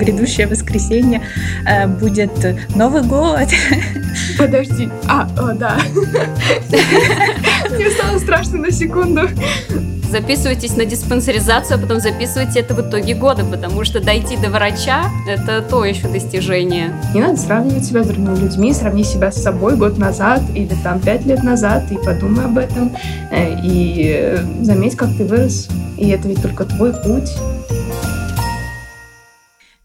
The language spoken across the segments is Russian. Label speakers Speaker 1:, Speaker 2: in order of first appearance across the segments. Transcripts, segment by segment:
Speaker 1: грядущее воскресенье э, будет Новый год.
Speaker 2: Подожди. А, о, да. Мне стало страшно на секунду.
Speaker 3: Записывайтесь на диспансеризацию, а потом записывайте это в итоге года, потому что дойти до врача — это то еще достижение.
Speaker 2: Не надо сравнивать себя с другими людьми, сравни себя с собой год назад или там пять лет назад и подумай об этом, э, и заметь, как ты вырос. И это ведь только твой путь.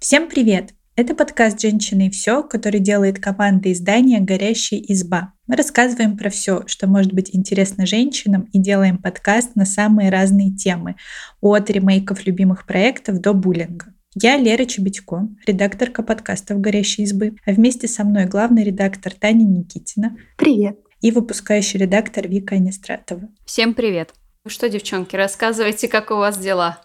Speaker 1: Всем привет! Это подкаст «Женщины и все», который делает команда издания «Горящая изба». Мы рассказываем про все, что может быть интересно женщинам и делаем подкаст на самые разные темы, от ремейков любимых проектов до буллинга. Я Лера Чебедько, редакторка подкастов «Горящей избы», а вместе со мной главный редактор Таня Никитина.
Speaker 2: Привет.
Speaker 1: И выпускающий редактор Вика Анистратова.
Speaker 3: Всем привет. Ну что, девчонки, рассказывайте, как у вас дела?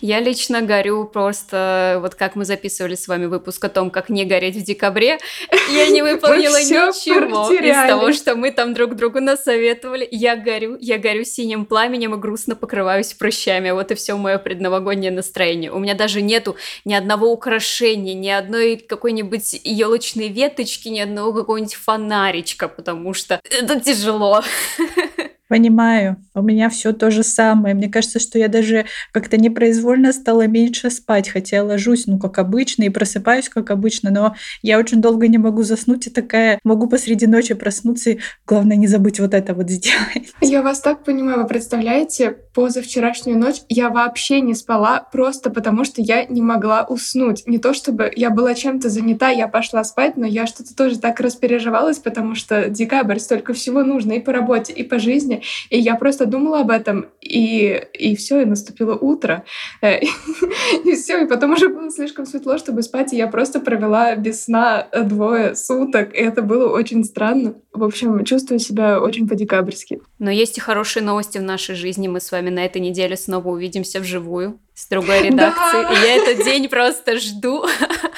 Speaker 3: Я лично горю просто, вот как мы записывали с вами выпуск о том, как не гореть в декабре, я не выполнила ничего из того, что мы там друг другу насоветовали. Я горю, я горю синим пламенем и грустно покрываюсь прыщами. Вот и все мое предновогоднее настроение. У меня даже нету ни одного украшения, ни одной какой-нибудь елочной веточки, ни одного какого-нибудь фонаричка, потому что это тяжело.
Speaker 1: Понимаю, у меня все то же самое. Мне кажется, что я даже как-то непроизвольно стала меньше спать, хотя я ложусь, ну, как обычно, и просыпаюсь, как обычно, но я очень долго не могу заснуть, и такая могу посреди ночи проснуться, и главное не забыть вот это вот сделать.
Speaker 2: Я вас так понимаю, вы представляете, позавчерашнюю ночь я вообще не спала, просто потому что я не могла уснуть. Не то чтобы я была чем-то занята, я пошла спать, но я что-то тоже так распереживалась, потому что декабрь, столько всего нужно и по работе, и по жизни. И я просто думала об этом, и, и все, и наступило утро. Э, и все, и потом уже было слишком светло, чтобы спать, и я просто провела без сна двое суток, и это было очень странно. В общем, чувствую себя очень по-декабрьски.
Speaker 3: Но есть и хорошие новости в нашей жизни. Мы с вами на этой неделе снова увидимся вживую с другой редакцией. Да! И я этот день просто жду.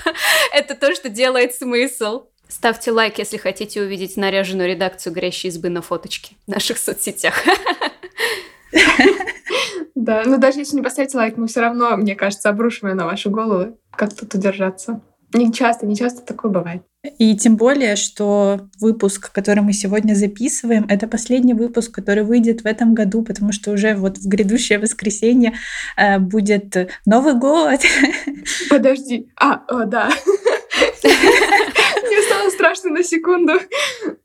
Speaker 3: Это то, что делает смысл. Ставьте лайк, если хотите увидеть наряженную редакцию «Горящей избы» на фоточке в наших соцсетях.
Speaker 2: Да, но даже если не поставите лайк, мы все равно, мне кажется, обрушим ее на вашу голову. Как тут удержаться? Не часто, не часто такое бывает.
Speaker 1: И тем более, что выпуск, который мы сегодня записываем, это последний выпуск, который выйдет в этом году, потому что уже вот в грядущее воскресенье э, будет Новый год.
Speaker 2: Подожди. А, о, да. Мне стало страшно на секунду.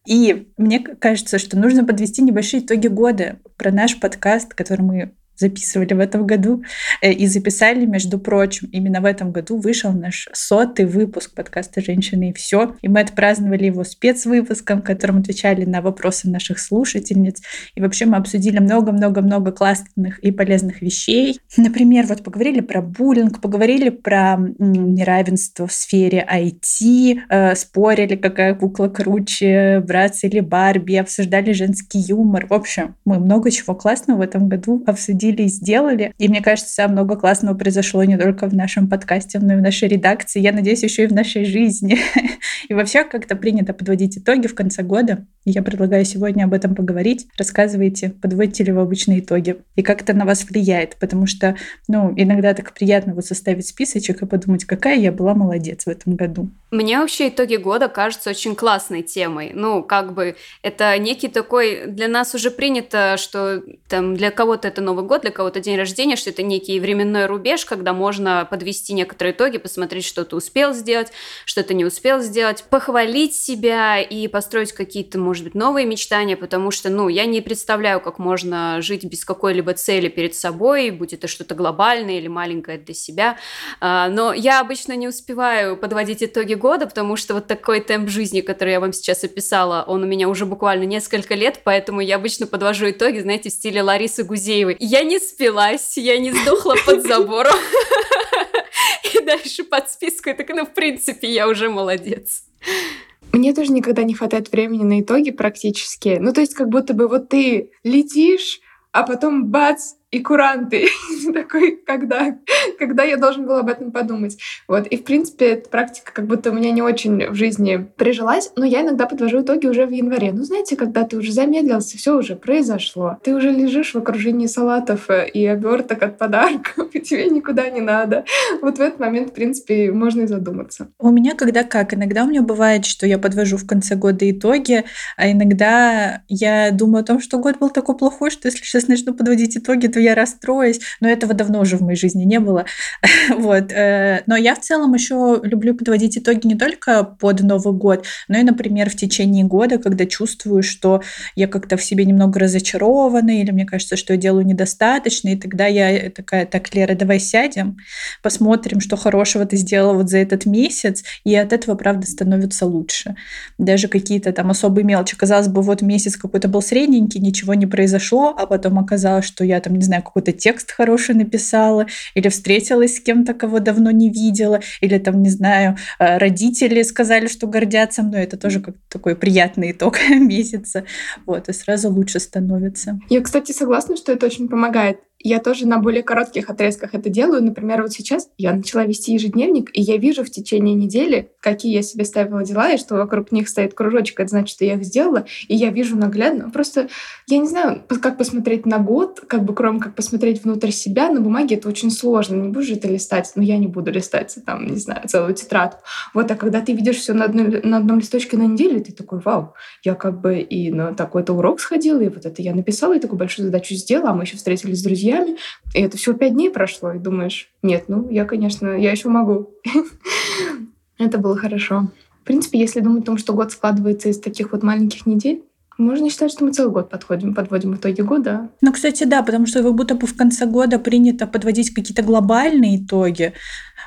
Speaker 1: И мне кажется, что нужно подвести небольшие итоги года про наш подкаст, который мы записывали в этом году э, и записали, между прочим, именно в этом году вышел наш сотый выпуск подкаста «Женщины и все». И мы отпраздновали его спецвыпуском, в котором отвечали на вопросы наших слушательниц. И вообще мы обсудили много-много-много классных и полезных вещей. Например, вот поговорили про буллинг, поговорили про неравенство в сфере IT, э, спорили, какая кукла круче, братцы или Барби, обсуждали женский юмор. В общем, мы много чего классного в этом году обсудили обсудили и сделали. И мне кажется, много классного произошло не только в нашем подкасте, но и в нашей редакции. Я надеюсь, еще и в нашей жизни. И вообще как-то принято подводить итоги в конце года. Я предлагаю сегодня об этом поговорить. Рассказывайте, подводите ли вы обычные итоги и как это на вас влияет. Потому что, ну, иногда так приятно вот составить списочек и подумать, какая я была молодец в этом году.
Speaker 3: Мне вообще итоги года кажутся очень классной темой. Ну, как бы это некий такой... Для нас уже принято, что там для кого-то это Новый год, для кого-то день рождения, что это некий временной рубеж, когда можно подвести некоторые итоги, посмотреть, что ты успел сделать, что ты не успел сделать, похвалить себя и построить какие-то, может быть, новые мечтания, потому что, ну, я не представляю, как можно жить без какой-либо цели перед собой, будь это что-то глобальное или маленькое для себя. А, но я обычно не успеваю подводить итоги года, потому что вот такой темп жизни, который я вам сейчас описала, он у меня уже буквально несколько лет, поэтому я обычно подвожу итоги, знаете, в стиле Ларисы Гузеевой. Я не спилась, я не сдохла под забором. И дальше под списку, и так, ну, в принципе, я уже молодец.
Speaker 2: Мне тоже никогда не хватает времени на итоги практически. Ну, то есть как будто бы вот ты летишь, а потом бац, и куранты. такой, когда, когда я должен был об этом подумать. Вот. И, в принципе, эта практика как будто у меня не очень в жизни прижилась, но я иногда подвожу итоги уже в январе. Ну, знаете, когда ты уже замедлился, все уже произошло. Ты уже лежишь в окружении салатов э, и оберток от подарков, и тебе никуда не надо. Вот в этот момент, в принципе, можно и задуматься.
Speaker 1: У меня когда как? Иногда у меня бывает, что я подвожу в конце года итоги, а иногда я думаю о том, что год был такой плохой, что если сейчас начну подводить итоги, то я расстроюсь. Но этого давно уже в моей жизни не было. вот. Э, но я в целом еще люблю подводить итоги не только под Новый год, но и, например, в течение года, когда чувствую, что я как-то в себе немного разочарована, или мне кажется, что я делаю недостаточно, и тогда я такая, так, Лера, давай сядем, посмотрим, что хорошего ты сделала вот за этот месяц, и от этого, правда, становится лучше. Даже какие-то там особые мелочи. Казалось бы, вот месяц какой-то был средненький, ничего не произошло, а потом оказалось, что я там, не знаю, какой-то текст хороший написала, или встретилась с кем-то, кого давно не видела, или там, не знаю, э, родители сказали, что гордятся мной. Это тоже как такой приятный итог месяца. Вот, и сразу лучше становится.
Speaker 2: Я, кстати, согласна, что это очень помогает. Я тоже на более коротких отрезках это делаю. Например, вот сейчас я начала вести ежедневник, и я вижу в течение недели, какие я себе ставила дела, и что вокруг них стоит кружочек, это значит, что я их сделала, и я вижу наглядно. Просто я не знаю, как посмотреть на год, как бы кроме как посмотреть внутрь себя, на бумаге это очень сложно. Не будешь это листать, но я не буду листать там, не знаю, целую тетрадку. Вот, а когда ты видишь все на, одной, на одном листочке на неделю, ты такой, вау, я как бы и на такой-то урок сходила, и вот это я написала, и такую большую задачу сделала, а мы еще встретились с друзьями, друзьями, и это всего пять дней прошло, и думаешь, нет, ну, я, конечно, я еще могу. Это было хорошо. В принципе, если думать о том, что год складывается из таких вот маленьких недель, можно считать, что мы целый год подходим, подводим итоги года.
Speaker 1: Ну, кстати, да, потому что как будто бы в конце года принято подводить какие-то глобальные итоги,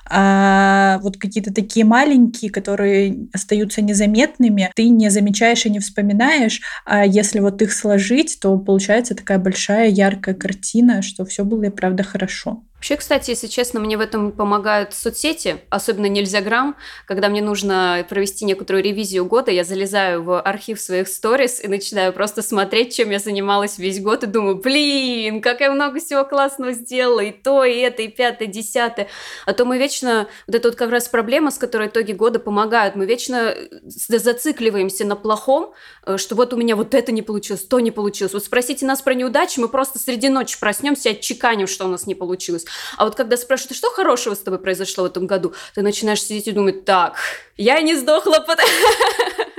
Speaker 1: а вот какие-то такие маленькие, которые остаются незаметными, ты не замечаешь и не вспоминаешь, а если вот их сложить, то получается такая большая яркая картина, что все было и правда хорошо.
Speaker 3: Вообще, кстати, если честно, мне в этом помогают соцсети, особенно Нельзяграм. Когда мне нужно провести некоторую ревизию года, я залезаю в архив своих сторис и начинаю просто смотреть, чем я занималась весь год, и думаю, блин, как я много всего классного сделала, и то, и это, и пятое, и десятое. А то мы вечно, вот это вот как раз проблема, с которой итоги года помогают, мы вечно зацикливаемся на плохом, э, что вот у меня вот это не получилось, то не получилось. Вот спросите нас про неудачи, мы просто среди ночи проснемся и отчеканим, что у нас не получилось. А вот когда спрашивают, что хорошего с тобой произошло в этом году, ты начинаешь сидеть и думать, так, я не сдохла, потому...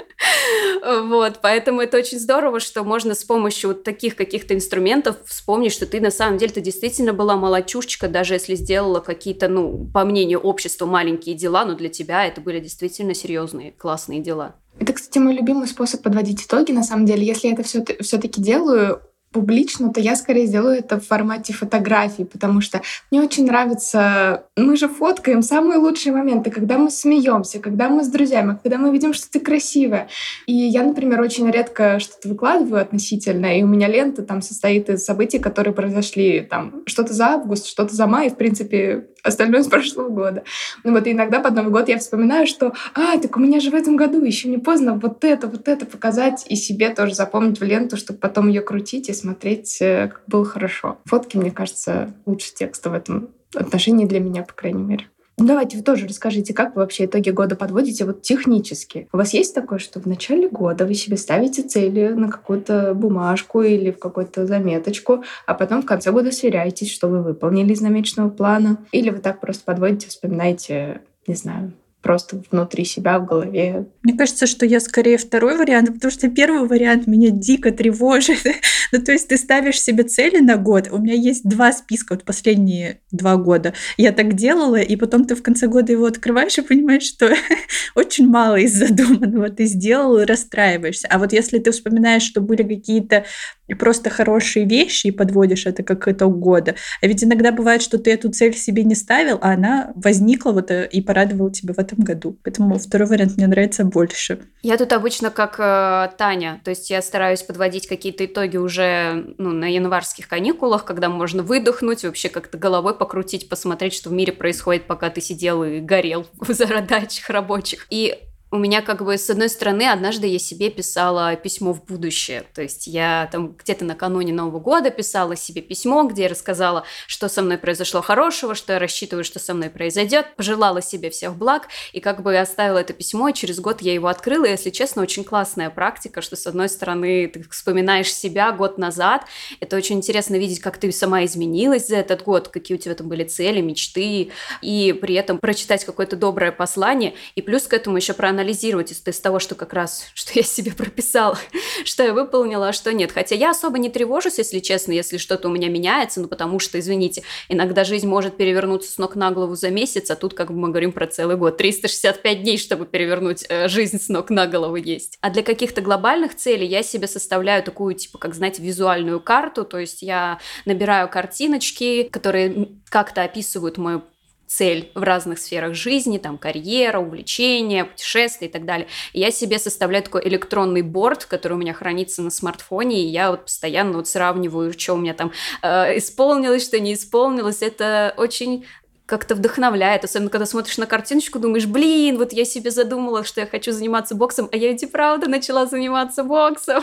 Speaker 3: Вот, поэтому это очень здорово, что можно с помощью вот таких каких-то инструментов вспомнить, что ты на самом деле, ты действительно была молочушечка, даже если сделала какие-то, ну, по мнению общества, маленькие дела, но для тебя это были действительно серьезные, классные дела.
Speaker 2: Это, кстати, мой любимый способ подводить итоги, на самом деле. Если я это все-таки делаю, публично, то я скорее сделаю это в формате фотографий, потому что мне очень нравится... Мы же фоткаем самые лучшие моменты, когда мы смеемся, когда мы с друзьями, когда мы видим, что ты красивая. И я, например, очень редко что-то выкладываю относительно, и у меня лента там состоит из событий, которые произошли там что-то за август, что-то за май, в принципе, остальное с прошлого года. Ну вот иногда под Новый год я вспоминаю, что «А, так у меня же в этом году еще не поздно вот это, вот это показать и себе тоже запомнить в ленту, чтобы потом ее крутить и смотреть, э, как было хорошо. Фотки, мне кажется, лучше текста в этом отношении для меня, по крайней мере. Ну, давайте вы тоже расскажите, как вы вообще итоги года подводите вот технически. У вас есть такое, что в начале года вы себе ставите цели на какую-то бумажку или в какую-то заметочку, а потом в конце года сверяетесь, что вы выполнили из намеченного плана? Или вы так просто подводите, вспоминаете, не знаю, просто внутри себя, в голове.
Speaker 1: Мне кажется, что я скорее второй вариант, потому что первый вариант меня дико тревожит. ну, то есть ты ставишь себе цели на год. У меня есть два списка, вот последние два года. Я так делала, и потом ты в конце года его открываешь и понимаешь, что очень мало из задуманного ты сделал и расстраиваешься. А вот если ты вспоминаешь, что были какие-то просто хорошие вещи и подводишь это как итог года. А ведь иногда бывает, что ты эту цель себе не ставил, а она возникла вот э, и порадовала тебя в этом году. Поэтому второй вариант мне нравится больше.
Speaker 3: Я тут обычно как э, Таня, то есть я стараюсь подводить какие-то итоги уже ну, на январских каникулах, когда можно выдохнуть, вообще как-то головой покрутить, посмотреть, что в мире происходит, пока ты сидел и горел в задачах рабочих. И у меня как бы с одной стороны однажды я себе писала письмо в будущее, то есть я там где-то накануне Нового года писала себе письмо, где я рассказала, что со мной произошло хорошего, что я рассчитываю, что со мной произойдет, пожелала себе всех благ и как бы оставила это письмо, и через год я его открыла, и, если честно, очень классная практика, что с одной стороны ты вспоминаешь себя год назад, это очень интересно видеть, как ты сама изменилась за этот год, какие у тебя там были цели, мечты, и при этом прочитать какое-то доброе послание, и плюс к этому еще проанализировать анализировать из, из того, что как раз, что я себе прописала, что я выполнила, а что нет. Хотя я особо не тревожусь, если честно, если что-то у меня меняется, ну потому что, извините, иногда жизнь может перевернуться с ног на голову за месяц, а тут как бы мы говорим про целый год. 365 дней, чтобы перевернуть э, жизнь с ног на голову есть. А для каких-то глобальных целей я себе составляю такую, типа, как, знаете, визуальную карту, то есть я набираю картиночки, которые как-то описывают мою цель в разных сферах жизни, там карьера, увлечения, путешествия и так далее. И я себе составляю такой электронный борт, который у меня хранится на смартфоне, и я вот постоянно вот сравниваю, что у меня там э, исполнилось, что не исполнилось. Это очень как-то вдохновляет, особенно когда смотришь на картиночку, думаешь, блин, вот я себе задумала, что я хочу заниматься боксом, а я ведь и правда начала заниматься боксом.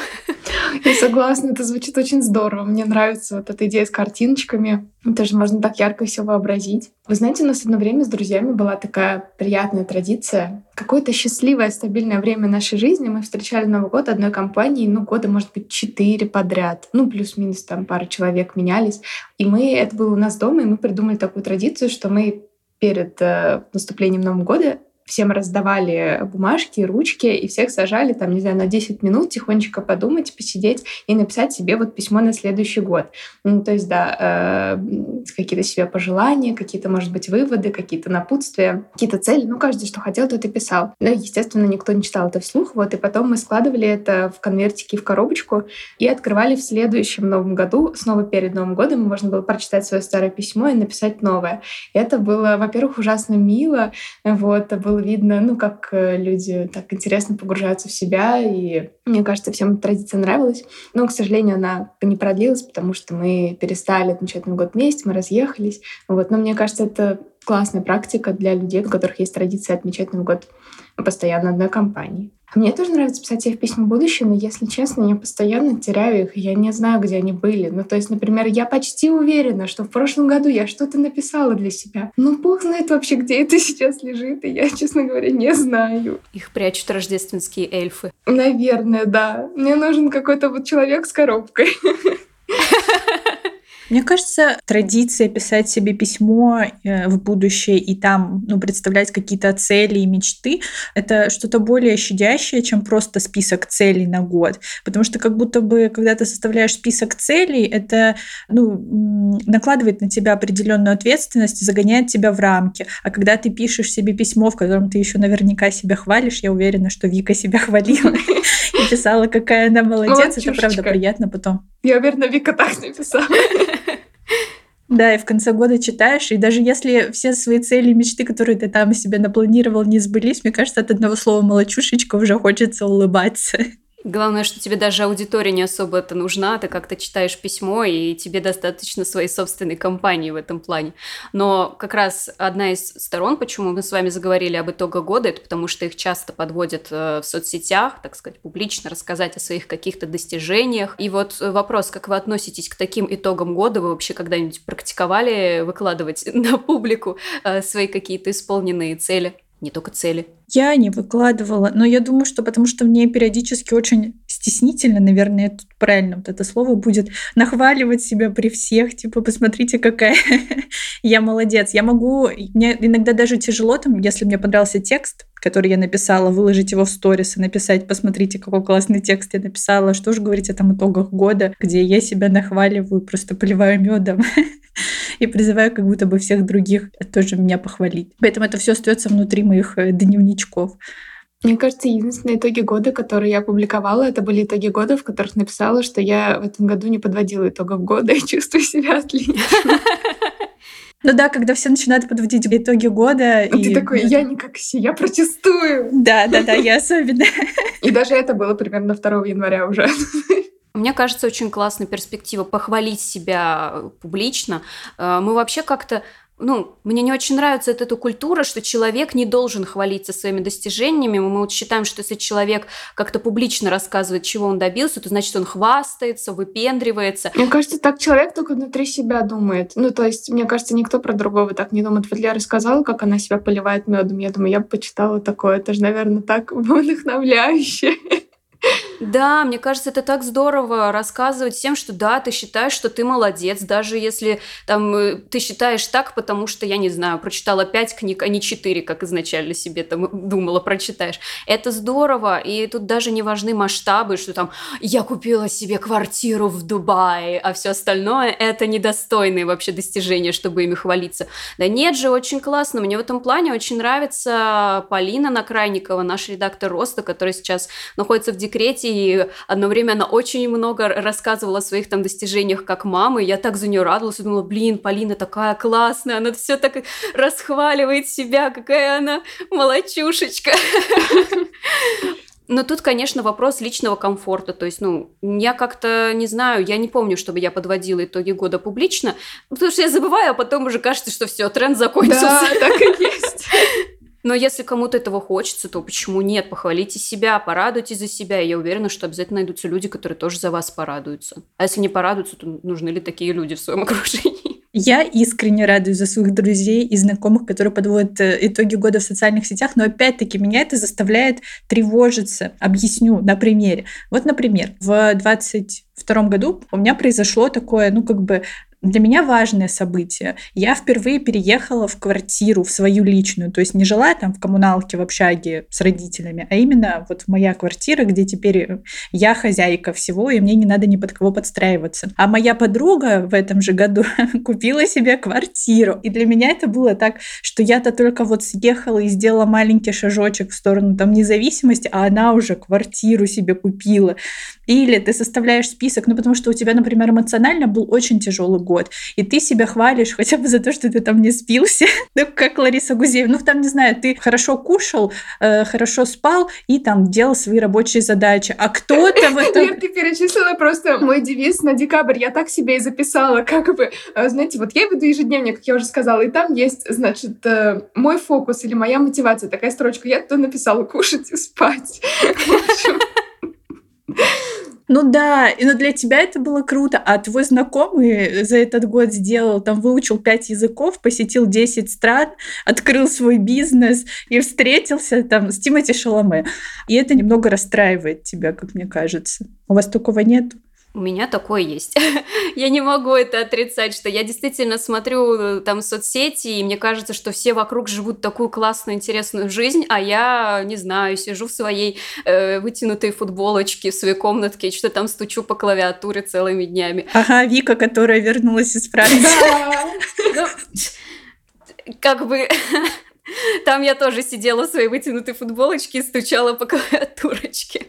Speaker 2: Я согласна, это звучит очень здорово. Мне нравится вот эта идея с картиночками. Тоже можно так ярко все вообразить. Вы знаете, у нас одно время с друзьями была такая приятная традиция. Какое-то счастливое, стабильное время нашей жизни мы встречали Новый год одной компании, ну, года, может быть, четыре подряд. Ну, плюс-минус там пара человек менялись. И мы, это было у нас дома, и мы придумали такую традицию, что мы перед э, наступлением Нового года всем раздавали бумажки, ручки, и всех сажали, там, не знаю, на 10 минут тихонечко подумать, посидеть и написать себе вот письмо на следующий год. Ну, то есть, да, э, какие-то себе пожелания, какие-то, может быть, выводы, какие-то напутствия, какие-то цели. Ну, каждый, что хотел, тот и писал. Да, естественно, никто не читал это вслух, вот, и потом мы складывали это в конвертики, в коробочку и открывали в следующем Новом году, снова перед Новым годом, можно было прочитать свое старое письмо и написать новое. И это было, во-первых, ужасно мило, вот, было видно, ну, как э, люди так интересно погружаются в себя, и мне кажется, всем традиция нравилась. Но, к сожалению, она не продлилась, потому что мы перестали отмечать Новый год вместе, мы разъехались. Вот. Но мне кажется, это классная практика для людей, у которых есть традиция отмечать Новый год постоянно одной компании. Мне тоже нравится писать в письма будущее, но, если честно, я постоянно теряю их, и я не знаю, где они были. Ну, то есть, например, я почти уверена, что в прошлом году я что-то написала для себя. Но бог знает вообще, где это сейчас лежит, и я, честно говоря, не знаю.
Speaker 3: Их прячут рождественские эльфы.
Speaker 2: Наверное, да. Мне нужен какой-то вот человек с коробкой.
Speaker 1: Мне кажется, традиция писать себе письмо э, в будущее и там ну, представлять какие-то цели и мечты, это что-то более щадящее, чем просто список целей на год. Потому что как будто бы, когда ты составляешь список целей, это ну, накладывает на тебя определенную ответственность и загоняет тебя в рамки. А когда ты пишешь себе письмо, в котором ты еще наверняка себя хвалишь, я уверена, что Вика себя хвалила и писала, какая она молодец. Это правда приятно потом.
Speaker 2: Я уверена, Вика так написала.
Speaker 1: Да, и в конце года читаешь, и даже если все свои цели и мечты, которые ты там себе напланировал, не сбылись, мне кажется, от одного слова «молочушечка» уже хочется улыбаться.
Speaker 3: Главное, что тебе даже аудитория не особо это нужна, ты как-то читаешь письмо, и тебе достаточно своей собственной компании в этом плане. Но как раз одна из сторон, почему мы с вами заговорили об итогах года, это потому что их часто подводят э, в соцсетях, так сказать, публично рассказать о своих каких-то достижениях. И вот вопрос, как вы относитесь к таким итогам года? Вы вообще когда-нибудь практиковали выкладывать на публику э, свои какие-то исполненные цели? Не только цели.
Speaker 1: Я не выкладывала, но я думаю, что потому что мне периодически очень стеснительно, наверное, тут правильно вот это слово будет, нахваливать себя при всех, типа, посмотрите, какая я молодец. Я могу, мне иногда даже тяжело, там, если мне понравился текст, который я написала, выложить его в сторис и написать, посмотрите, какой классный текст я написала, что же говорить о там итогах года, где я себя нахваливаю, просто поливаю медом и призываю как будто бы всех других тоже меня похвалить. Поэтому это все остается внутри моих э, дневничков.
Speaker 2: Мне кажется, единственные итоги года, которые я опубликовала, это были итоги года, в которых написала, что я в этом году не подводила итогов года и чувствую себя отлично.
Speaker 1: Ну да, когда все начинают подводить итоги года.
Speaker 2: И, ты такой, я не как все, я протестую.
Speaker 1: Да, да, да, я особенно.
Speaker 2: И даже это было примерно 2 января уже.
Speaker 3: Мне кажется, очень классная перспектива похвалить себя публично. Э, мы вообще как-то ну, мне не очень нравится эта, эта культура, что человек не должен хвалиться своими достижениями. Мы вот считаем, что если человек как-то публично рассказывает, чего он добился, то значит он хвастается, выпендривается.
Speaker 2: Мне кажется, так человек только внутри себя думает. Ну, то есть, мне кажется, никто про другого так не думает. Вот Лера рассказала, как она себя поливает медом. Я думаю, я бы почитала такое. Это же, наверное, так вдохновляюще.
Speaker 3: Да, мне кажется, это так здорово рассказывать всем, что да, ты считаешь, что ты молодец, даже если там э, ты считаешь так, потому что, я не знаю, прочитала пять книг, а не четыре, как изначально себе там думала, прочитаешь. Это здорово, и тут даже не важны масштабы, что там я купила себе квартиру в Дубае, а все остальное это недостойные вообще достижения, чтобы ими хвалиться. Да нет же, очень классно. Мне в этом плане очень нравится Полина Накрайникова, наш редактор Роста, который сейчас находится в декрете и одно время она очень много рассказывала о своих там достижениях как мамы. Я так за нее радовалась думала, блин, Полина такая классная, она все так расхваливает себя, какая она молочушечка. Но тут, конечно, вопрос личного комфорта. То есть, ну, я как-то не знаю, я не помню, чтобы я подводила итоги года публично, потому что я забываю, а потом уже кажется, что все, тренд закончился. Да,
Speaker 2: так и есть.
Speaker 3: Но если кому-то этого хочется, то почему нет? Похвалите себя, порадуйтесь за себя. И я уверена, что обязательно найдутся люди, которые тоже за вас порадуются. А если не порадуются, то нужны ли такие люди в своем окружении?
Speaker 1: Я искренне радуюсь за своих друзей и знакомых, которые подводят э, итоги года в социальных сетях, но опять-таки меня это заставляет тревожиться. Объясню на примере. Вот, например, в 22 году у меня произошло такое, ну, как бы для меня важное событие. Я впервые переехала в квартиру, в свою личную, то есть не жила там в коммуналке, в общаге с родителями, а именно вот моя квартира, где теперь я хозяйка всего, и мне не надо ни под кого подстраиваться. А моя подруга в этом же году купила себе квартиру. И для меня это было так, что я-то только вот съехала и сделала маленький шажочек в сторону там независимости, а она уже квартиру себе купила. Или ты составляешь список, ну потому что у тебя, например, эмоционально был очень тяжелый и ты себя хвалишь хотя бы за то, что ты там не спился, ну как Лариса Гузеева, ну там, не знаю, ты хорошо кушал, э, хорошо спал и там делал свои рабочие задачи, а кто-то в этом...
Speaker 2: Нет, ты перечислила просто мой девиз на декабрь, я так себе и записала, как бы, э, знаете, вот я веду ежедневник, как я уже сказала, и там есть, значит, э, мой фокус или моя мотивация, такая строчка, я туда написала кушать и спать.
Speaker 1: Ну да, и но для тебя это было круто, а твой знакомый за этот год сделал, там выучил 5 языков, посетил 10 стран, открыл свой бизнес и встретился там с Тимати Шаломе. И это немного расстраивает тебя, как мне кажется. У вас такого нет?
Speaker 3: У меня такое есть. я не могу это отрицать, что я действительно смотрю э, там соцсети, и мне кажется, что все вокруг живут такую классную, интересную жизнь, а я, не знаю, сижу в своей э, вытянутой футболочке в своей комнатке, и что-то там стучу по клавиатуре целыми днями.
Speaker 1: Ага, Вика, которая вернулась из Франции.
Speaker 3: Ну, как бы... Там я тоже сидела в своей вытянутой футболочке и стучала по клавиатурочке.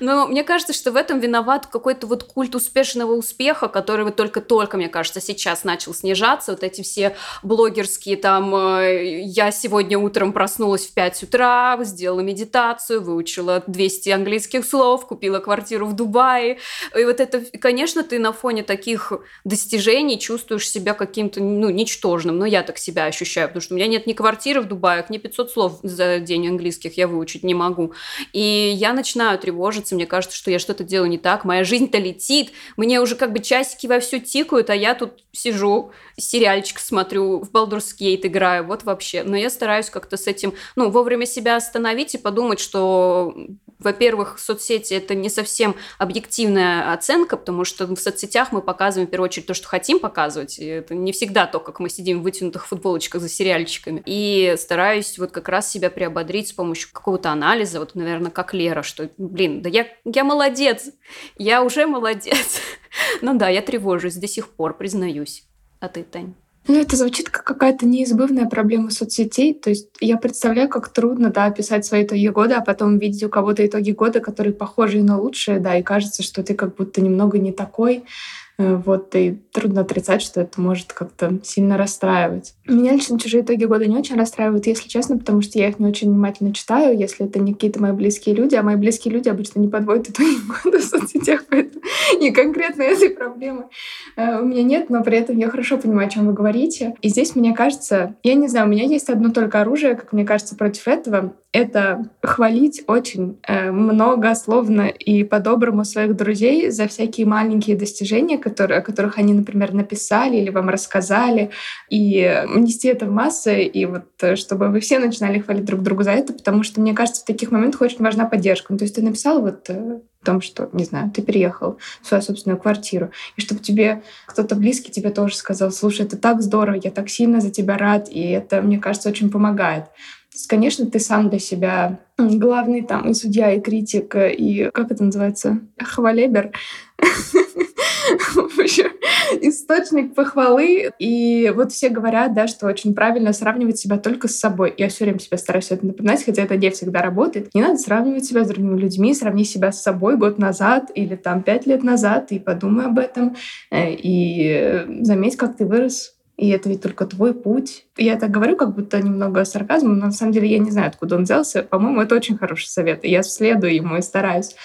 Speaker 3: Но мне кажется, что в этом виноват какой-то вот культ успешного успеха, который вот только-только, мне кажется, сейчас начал снижаться. Вот эти все блогерские там э, «я сегодня утром проснулась в 5 утра, сделала медитацию, выучила 200 английских слов, купила квартиру в Дубае». И вот это, конечно, ты на фоне таких достижений чувствуешь себя каким-то, ну, ничтожным. Но я так себя ощущаю, потому что у меня нет ни квартиры в Дубае, ни 500 слов за день английских я выучить не могу. И я начинаю начинаю тревожиться, мне кажется, что я что-то делаю не так, моя жизнь-то летит, мне уже как бы часики во все тикают, а я тут сижу, сериальчик смотрю, в Baldur's Gate играю, вот вообще. Но я стараюсь как-то с этим, ну, вовремя себя остановить и подумать, что во-первых, соцсети это не совсем объективная оценка, потому что в соцсетях мы показываем в первую очередь то, что хотим показывать. И это не всегда то, как мы сидим в вытянутых футболочках за сериальчиками. И стараюсь вот как раз себя приободрить с помощью какого-то анализа, вот, наверное, как Лера, что, блин, да я, я молодец, я уже молодец. Ну да, я тревожусь до сих пор, признаюсь. А ты, Тань?
Speaker 2: Ну, это звучит как какая-то неизбывная проблема соцсетей. То есть я представляю, как трудно, да, писать свои итоги года, а потом видеть у кого-то итоги года, которые похожи на лучшие, да, и кажется, что ты как будто немного не такой. Э, вот, и трудно отрицать, что это может как-то сильно расстраивать. Меня лично чужие итоги года не очень расстраивают, если честно, потому что я их не очень внимательно читаю, если это не какие-то мои близкие люди, а мои близкие люди обычно не подводят итоги года в соцсетях, поэтому и конкретно этой проблемы э, у меня нет, но при этом я хорошо понимаю, о чем вы говорите. И здесь, мне кажется, я не знаю, у меня есть одно только оружие, как мне кажется, против этого, это хвалить очень э, многословно и по-доброму своих друзей за всякие маленькие достижения, которые, о которых они, например, написали или вам рассказали, и нести это в массы, и вот э, чтобы вы все начинали хвалить друг друга за это, потому что, мне кажется, в таких моментах очень важна поддержка. Ну, то есть ты написал вот э, о том, что, не знаю, ты переехал в свою собственную квартиру, и чтобы тебе кто-то близкий тебе тоже сказал, слушай, это так здорово, я так сильно за тебя рад, и это, мне кажется, очень помогает. То есть, конечно, ты сам для себя главный там и судья, и критик, и как это называется? Хвалебер. источник похвалы. И вот все говорят, да, что очень правильно сравнивать себя только с собой. Я все время себя стараюсь это напоминать, хотя это не всегда работает. Не надо сравнивать себя с другими людьми, сравни себя с собой год назад или там пять лет назад и подумай об этом. Э, и заметь, как ты вырос и это ведь только твой путь. Я так говорю, как будто немного сарказмом, но на самом деле я не знаю, откуда он взялся. По-моему, это очень хороший совет, и я следую ему и стараюсь.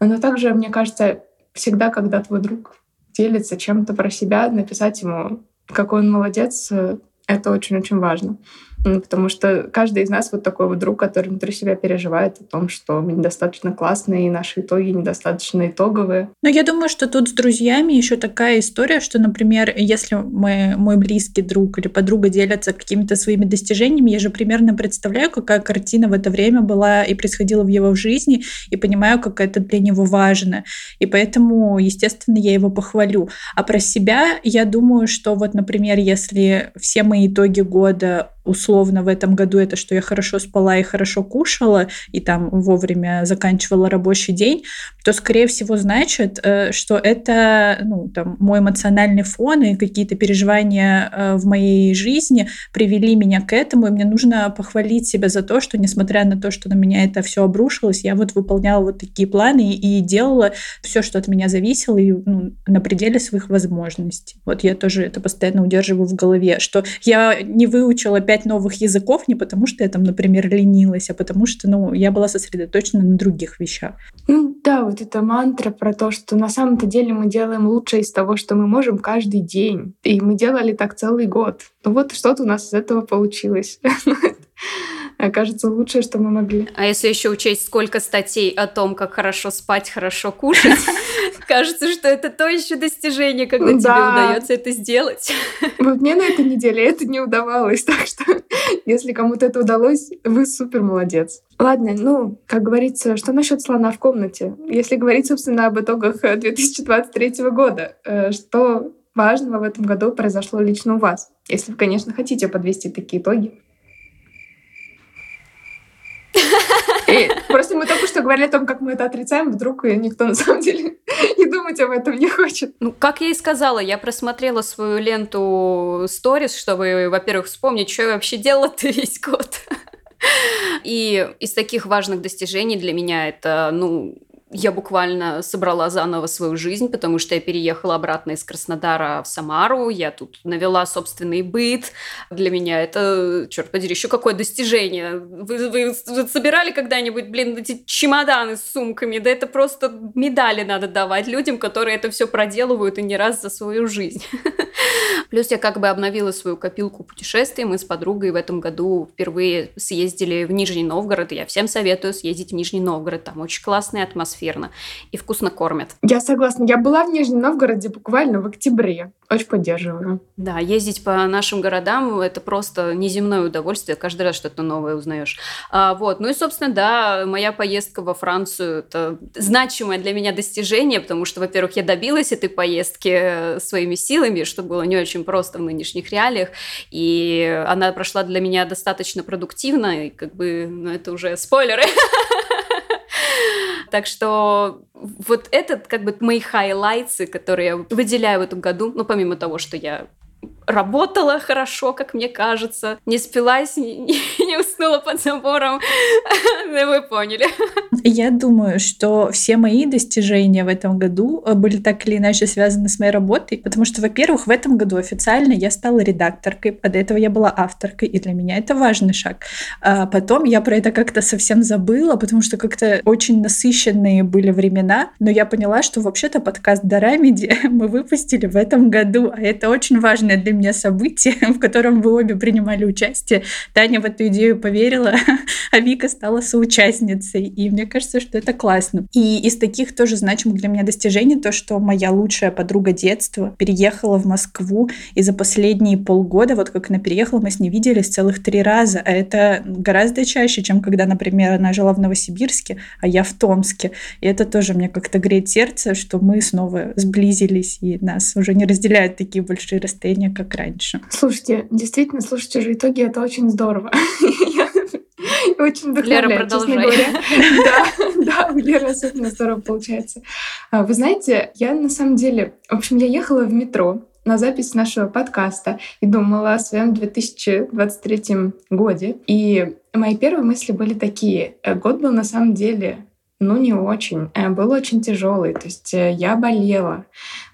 Speaker 2: Но также, мне кажется, всегда, когда твой друг делится чем-то про себя, написать ему, какой он молодец, э, это очень-очень важно. Потому что каждый из нас вот такой вот друг, который внутри себя переживает о том, что мы недостаточно классные, и наши итоги недостаточно итоговые.
Speaker 1: Но я думаю, что тут с друзьями еще такая история, что, например, если мы, мой близкий друг или подруга делятся какими-то своими достижениями, я же примерно представляю, какая картина в это время была и происходила в его жизни, и понимаю, как это для него важно. И поэтому, естественно, я его похвалю. А про себя я думаю, что вот, например, если все мои итоги года условно в этом году это, что я хорошо спала и хорошо кушала, и там вовремя заканчивала рабочий день, то, скорее всего, значит, э, что это ну, там, мой эмоциональный фон и какие-то переживания э, в моей жизни привели меня к этому, и мне нужно похвалить себя за то, что, несмотря на то, что на меня это все обрушилось, я вот выполняла вот такие планы и делала все, что от меня зависело, и ну, на пределе своих возможностей. Вот я тоже это постоянно удерживаю в голове, что я не выучила пять новых языков не потому, что я там, например, ленилась, а потому что, ну, я была сосредоточена на других вещах.
Speaker 2: Ну да, вот эта мантра про то, что на самом-то деле мы делаем лучшее из того, что мы можем каждый день. И мы делали так целый год. Ну вот что-то у нас из этого получилось. кажется, лучшее, что мы могли.
Speaker 3: А если еще учесть, сколько статей о том, как хорошо спать, хорошо кушать, кажется, что это то еще достижение, когда тебе удается это сделать.
Speaker 2: Вот мне на этой неделе это не удавалось, так что если кому-то это удалось, вы супер молодец. Ладно, ну, как говорится, что насчет слона в комнате? Если говорить, собственно, об итогах 2023 года, э, что важного в этом году произошло лично у вас? Если вы, конечно, хотите подвести такие итоги. И просто мы только что говорили о том, как мы это отрицаем, вдруг никто на самом деле и думать об этом не хочет.
Speaker 3: Ну, как я и сказала, я просмотрела свою ленту сторис, чтобы, во-первых, вспомнить, что я вообще делала-то весь год. И из таких важных достижений для меня это, ну, я буквально собрала заново свою жизнь, потому что я переехала обратно из Краснодара в Самару, я тут навела собственный быт. Для меня это, черт подери, еще какое достижение. Вы, вы, вы собирали когда-нибудь, блин, эти чемоданы с сумками? Да это просто медали надо давать людям, которые это все проделывают и не раз за свою жизнь. Плюс я как бы обновила свою копилку путешествий. Мы с подругой в этом году впервые съездили в Нижний Новгород. я всем советую съездить в Нижний Новгород. Там очень классная атмосферно и вкусно кормят.
Speaker 2: Я согласна. Я была в Нижнем Новгороде буквально в октябре. Очень поддерживаю.
Speaker 3: Да, ездить по нашим городам – это просто неземное удовольствие. Каждый раз что-то новое узнаешь. А, вот. Ну и, собственно, да, моя поездка во Францию – это значимое для меня достижение, потому что, во-первых, я добилась этой поездки своими силами, что было не очень просто в нынешних реалиях, и она прошла для меня достаточно продуктивно, и как бы, ну, это уже спойлеры. Так что вот этот как бы мои хайлайтсы, которые я выделяю в этом году, ну, помимо того, что я работала хорошо, как мне кажется, не спилась, не, не уснула под забором. Вы поняли.
Speaker 1: Я думаю, что все мои достижения в этом году э, были так или иначе связаны с моей работой, потому что, во-первых, в этом году официально я стала редакторкой, а до этого я была авторкой, и для меня это важный шаг. А потом я про это как-то совсем забыла, потому что как-то очень насыщенные были времена, но я поняла, что вообще-то подкаст Дорамиди мы выпустили в этом году, а это очень важное для меня событие, в котором вы обе принимали участие. Таня в эту идею поверила, а Вика стала соучастницей, и мне кажется, что это классно. И из таких тоже значимых для меня достижений то, что моя лучшая подруга детства переехала в Москву, и за последние полгода, вот как она переехала, мы с ней виделись целых три раза, а это гораздо чаще, чем когда, например, она жила в Новосибирске, а я в Томске. И это тоже мне как-то греет сердце, что мы снова сблизились, и нас уже не разделяют такие большие расстояния, как раньше.
Speaker 2: Слушайте, действительно, слушать чужие итоги — это очень здорово. Очень
Speaker 3: Лера, честно говоря.
Speaker 2: Да, да, у Леры особенно здорово получается. А, вы знаете, я на самом деле... В общем, я ехала в метро на запись нашего подкаста и думала о своем 2023 годе. И мои первые мысли были такие. Э, год был на самом деле ну, не очень. Э, был очень тяжелый. То есть э, я болела.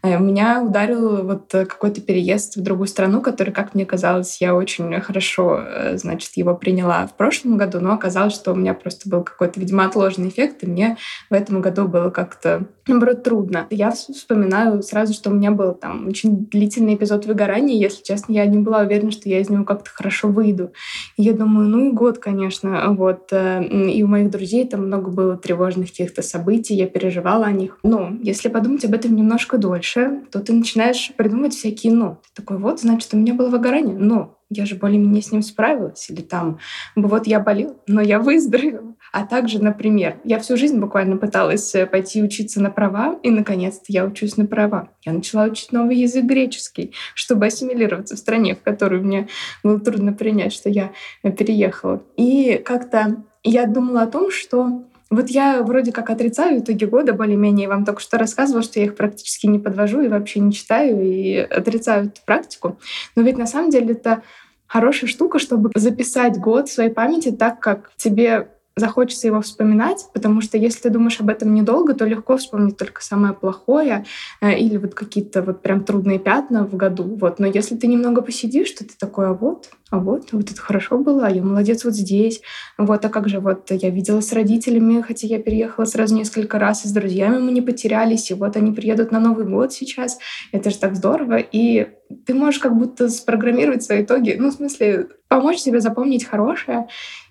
Speaker 2: Э, меня ударил вот какой-то переезд в другую страну, который, как мне казалось, я очень хорошо, значит, его приняла в прошлом году, но оказалось, что у меня просто был какой-то, видимо, отложенный эффект, и мне в этом году было как-то, наоборот, трудно. Я вспоминаю сразу, что у меня был там очень длительный эпизод выгорания, если честно, я не была уверена, что я из него как-то хорошо выйду. И я думаю, ну и год, конечно, вот. И у моих друзей там много было тревожных каких-то событий, я переживала о них. Но если подумать об этом немножко дольше, то ты начинаешь придумывать всякие «но». Ты такой, вот, значит, у меня было выгорание, но я же более-менее с ним справилась. Или там, вот я болел, но я выздоровела. А также, например, я всю жизнь буквально пыталась э, пойти учиться на права, и, наконец-то, я учусь на права. Я начала учить новый язык греческий, чтобы ассимилироваться в стране, в которую мне было трудно принять, что я э, переехала. И как-то я думала о том, что вот я вроде как отрицаю итоги года более-менее. Вам только что рассказывала, что я их практически не подвожу и вообще не читаю, и отрицаю эту практику. Но ведь на самом деле это хорошая штука, чтобы записать год в своей памяти так, как тебе захочется его вспоминать, потому что если ты думаешь об этом недолго, то легко вспомнить только самое плохое э, или вот какие-то вот прям трудные пятна в году. Вот. Но если ты немного посидишь, то ты такой, а вот, а вот, вот это хорошо было, а я молодец вот здесь. Вот, а как же вот я виделась с родителями, хотя я переехала сразу несколько раз, и с друзьями мы не потерялись, и вот они приедут на Новый год сейчас. Это же так здорово. И ты можешь как будто спрограммировать свои итоги, ну, в смысле, помочь себе запомнить хорошее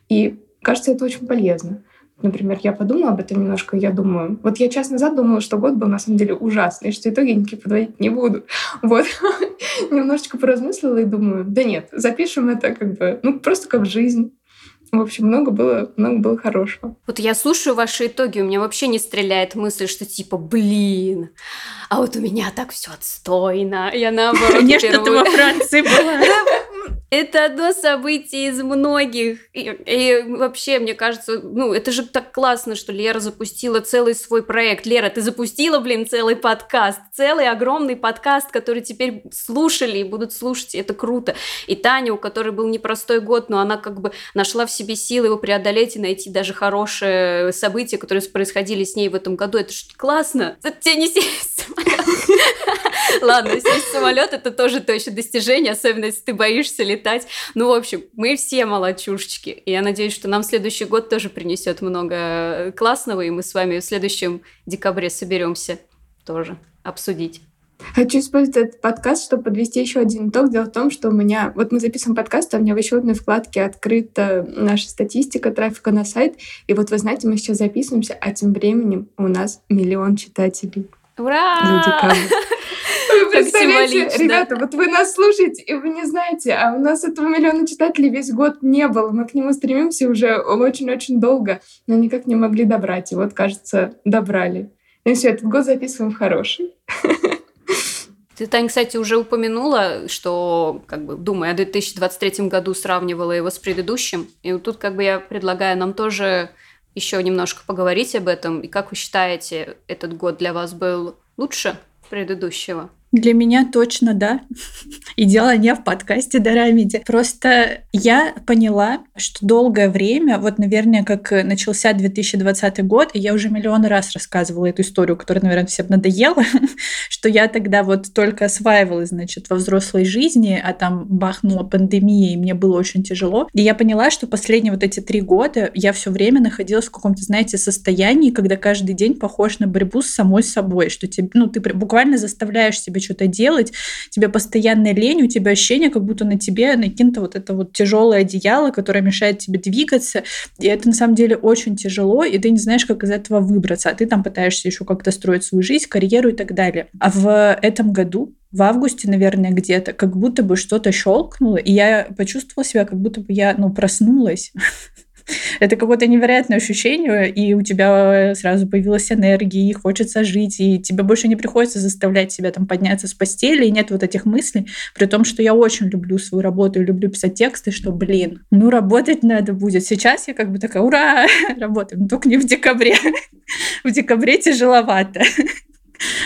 Speaker 2: и Кажется, это очень полезно. Например, я подумала об этом немножко, я думаю... Вот я час назад думала, что год был на самом деле ужасный, что итоги никакие подводить не буду. Вот. Немножечко поразмыслила и думаю, да нет, запишем это как бы, ну, просто как жизнь. В общем, много было, много было хорошего.
Speaker 3: Вот я слушаю ваши итоги, у меня вообще не стреляет мысль, что типа, блин, а вот у меня так все отстойно. Я наоборот.
Speaker 1: Конечно, ты во Франции была.
Speaker 3: Это одно событие из многих. И, и вообще, мне кажется, ну, это же так классно, что Лера запустила целый свой проект. Лера, ты запустила, блин, целый подкаст. Целый огромный подкаст, который теперь слушали и будут слушать. Это круто. И Таня, у которой был непростой год, но она как бы нашла в себе силы его преодолеть и найти даже хорошие события, которые происходили с ней в этом году. Это же классно. Это тебе не сесть Ладно, сесть самолет это тоже точно достижение, особенно если ты боишься летать. Ну, в общем, мы все молодчушечки. И я надеюсь, что нам следующий год тоже принесет много классного, и мы с вами в следующем декабре соберемся тоже обсудить.
Speaker 2: Хочу использовать этот подкаст, чтобы подвести еще один итог. Дело в том, что у меня... Вот мы записываем подкаст, а у меня в еще одной вкладке открыта наша статистика трафика на сайт. И вот вы знаете, мы сейчас записываемся, а тем временем у нас миллион читателей.
Speaker 3: Ура!
Speaker 2: Вы представляете, ребята, вот вы нас слушаете, и вы не знаете, а у нас этого миллиона читателей весь год не было. Мы к нему стремимся уже очень-очень долго, но никак не могли добрать. И вот, кажется, добрали. И все, этот год записываем в хороший.
Speaker 3: Ты, Таня, кстати, уже упомянула, что, как бы, думая о 2023 году, сравнивала его с предыдущим. И вот тут, как бы, я предлагаю нам тоже еще немножко поговорить об этом. И как вы считаете, этот год для вас был лучше предыдущего?
Speaker 1: Для меня точно да. И дело не в подкасте Дорамиде. Просто я поняла, что долгое время, вот, наверное, как начался 2020 год, и я уже миллион раз рассказывала эту историю, которая, наверное, всем надоела, что я тогда вот только осваивалась, значит, во взрослой жизни, а там бахнула пандемия, и мне было очень тяжело. И я поняла, что последние вот эти три года я все время находилась в каком-то, знаете, состоянии, когда каждый день похож на борьбу с самой собой, что тебе, ну, ты буквально заставляешь себя что-то делать, тебе постоянно лень, у тебя ощущение, как будто на тебе накинуто вот это вот тяжелое одеяло, которое мешает тебе двигаться, и это на самом деле очень тяжело, и ты не знаешь, как из этого выбраться, а ты там пытаешься еще как-то строить свою жизнь, карьеру и так далее. А в этом году в августе, наверное, где-то, как будто бы что-то щелкнуло, и я почувствовала себя, как будто бы я, ну, проснулась. Это какое-то невероятное ощущение, и у тебя сразу появилась энергия, и хочется жить, и тебе больше не приходится заставлять себя там подняться с постели, и нет вот этих мыслей, при том, что я очень люблю свою работу люблю писать тексты, что, блин, ну работать надо будет. Сейчас я как бы такая, ура, работаем, только не в декабре. В декабре тяжеловато.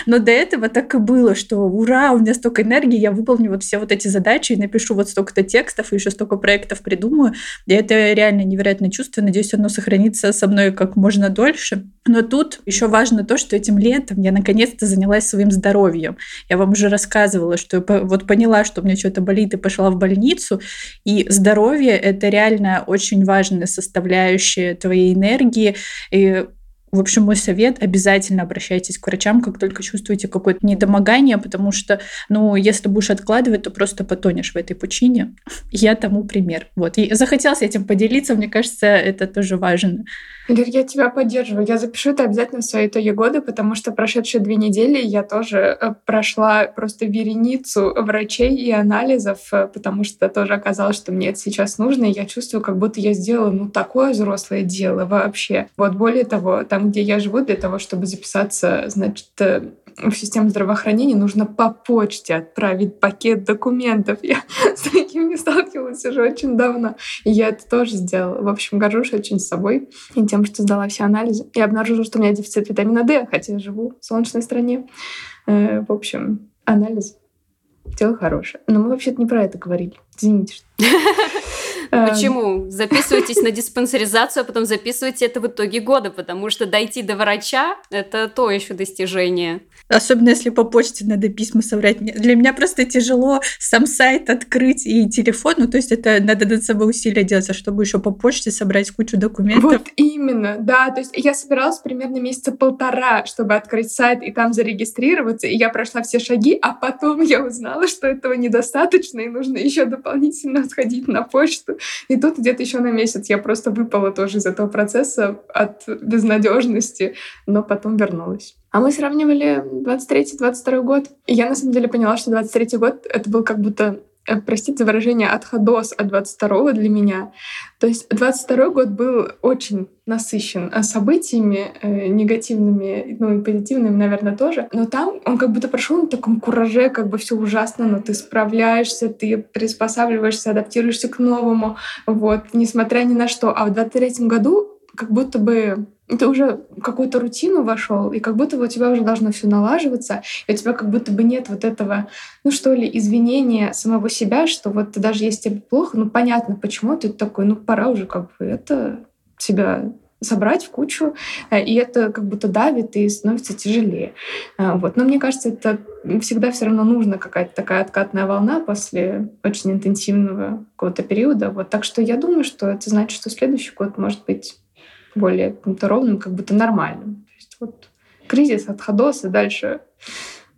Speaker 1: Но до этого так и было, что ура, у меня столько энергии, я выполню вот все вот эти задачи и напишу вот столько-то текстов, и еще столько проектов придумаю. И это реально невероятное чувство. Надеюсь, оно сохранится со мной как можно дольше. Но тут еще важно то, что этим летом я наконец-то занялась своим здоровьем. Я вам уже рассказывала, что я вот поняла, что у меня что-то болит, и пошла в больницу. И здоровье — это реально очень важная составляющая твоей энергии. И в общем, мой совет – обязательно обращайтесь к врачам, как только чувствуете какое-то недомогание, потому что, ну, если будешь откладывать, то просто потонешь в этой пучине. Я тому пример. Вот. И захотелось этим поделиться, мне кажется, это тоже важно.
Speaker 2: Лер, я тебя поддерживаю. Я запишу это обязательно в свои итоги года, потому что прошедшие две недели я тоже э, прошла просто вереницу врачей и анализов, э, потому что тоже оказалось, что мне это сейчас нужно, и я чувствую, как будто я сделала ну такое взрослое дело вообще. Вот более того, там, где я живу, для того, чтобы записаться, значит, э, в систему здравоохранения нужно по почте отправить пакет документов. Я с таким не сталкивалась уже очень давно. И я это тоже сделала. В общем, горжусь очень собой и тем, что сдала все анализы. И обнаружила, что у меня дефицит витамина D, хотя я живу в солнечной стране. Э, в общем, анализ дело хорошее. Но мы вообще-то не про это говорили. Извините.
Speaker 3: Почему? Записывайтесь на диспансеризацию, а потом записывайте это в итоге года, потому что дойти до врача – это то еще достижение.
Speaker 1: Особенно если по почте надо письма собрать. Для меня просто тяжело сам сайт открыть и телефон. Ну, то есть это надо над собой усилия делать, а чтобы еще по почте собрать кучу документов.
Speaker 2: Вот именно, да. То есть я собиралась примерно месяца полтора, чтобы открыть сайт и там зарегистрироваться, и я прошла все шаги, а потом я узнала, что этого недостаточно, и нужно еще дополнительно сходить на почту. И тут где-то еще на месяц я просто выпала тоже из этого процесса от безнадежности, но потом вернулась. А мы сравнивали 23-22 год. И я на самом деле поняла, что 23 год — это был как будто простите за выражение, отходос от 22 для меня. То есть 22 год был очень насыщен э, событиями э, негативными, ну и позитивными, наверное, тоже. Но там он как будто прошел на таком кураже, как бы все ужасно, но ты справляешься, ты приспосабливаешься, адаптируешься к новому, вот, несмотря ни на что. А в 23 году как будто бы ты уже какую-то рутину вошел, и как будто бы у тебя уже должно все налаживаться, и у тебя как будто бы нет вот этого, ну что ли, извинения самого себя, что вот даже если тебе плохо, ну понятно, почему ты такой, ну пора уже как бы это себя собрать в кучу, э, и это как будто давит и становится тяжелее. Э, вот. Но мне кажется, это всегда все равно нужна какая-то такая откатная волна после очень интенсивного какого-то периода. Вот. Так что я думаю, что это значит, что следующий год может быть более каким-то ровным, как будто нормальным. То есть вот кризис от ходоса, дальше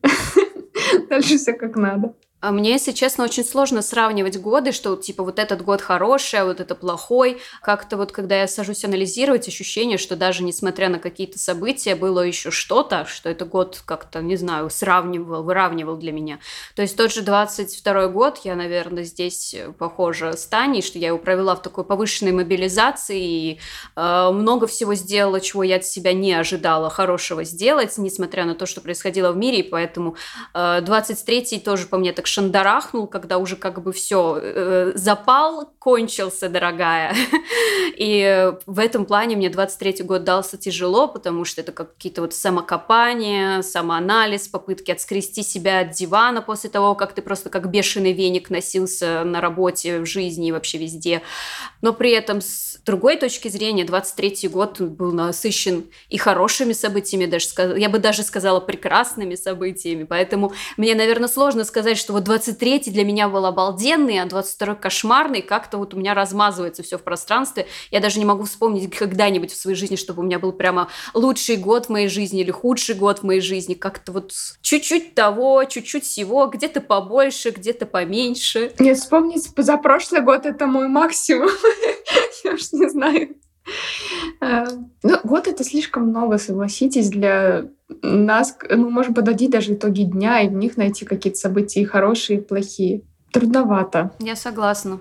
Speaker 2: дальше все как надо.
Speaker 3: А мне, если честно, очень сложно сравнивать годы, что типа вот этот год хороший, а вот это плохой. Как-то вот когда я сажусь анализировать, ощущение, что даже несмотря на какие-то события, было еще что-то, что это год как-то, не знаю, сравнивал, выравнивал для меня. То есть тот же 22 год, я, наверное, здесь похожа с Таней, что я его провела в такой повышенной мобилизации и э, много всего сделала, чего я от себя не ожидала хорошего сделать, несмотря на то, что происходило в мире, и поэтому э, 23 тоже по мне так шандарахнул, когда уже как бы все, э, запал кончился, дорогая. И в этом плане мне 23 год дался тяжело, потому что это какие-то вот самокопания, самоанализ, попытки отскрести себя от дивана после того, как ты просто как бешеный веник носился на работе, в жизни и вообще везде. Но при этом с другой точки зрения 23 год был насыщен и хорошими событиями, даже я бы даже сказала прекрасными событиями. Поэтому мне, наверное, сложно сказать, что вот 23 для меня был обалденный, а 22 кошмарный. Как-то вот у меня размазывается все в пространстве. Я даже не могу вспомнить когда-нибудь в своей жизни, чтобы у меня был прямо лучший год в моей жизни или худший год в моей жизни. Как-то вот чуть-чуть того, чуть-чуть всего, где-то побольше, где-то поменьше.
Speaker 2: Нет, вспомнить за прошлый год это мой максимум. Я уж не знаю. Э, ну, год это слишком много, согласитесь, для нас. Ну, можем подойти даже итоги дня и в них найти какие-то события и хорошие, и плохие. Трудновато.
Speaker 3: Я согласна.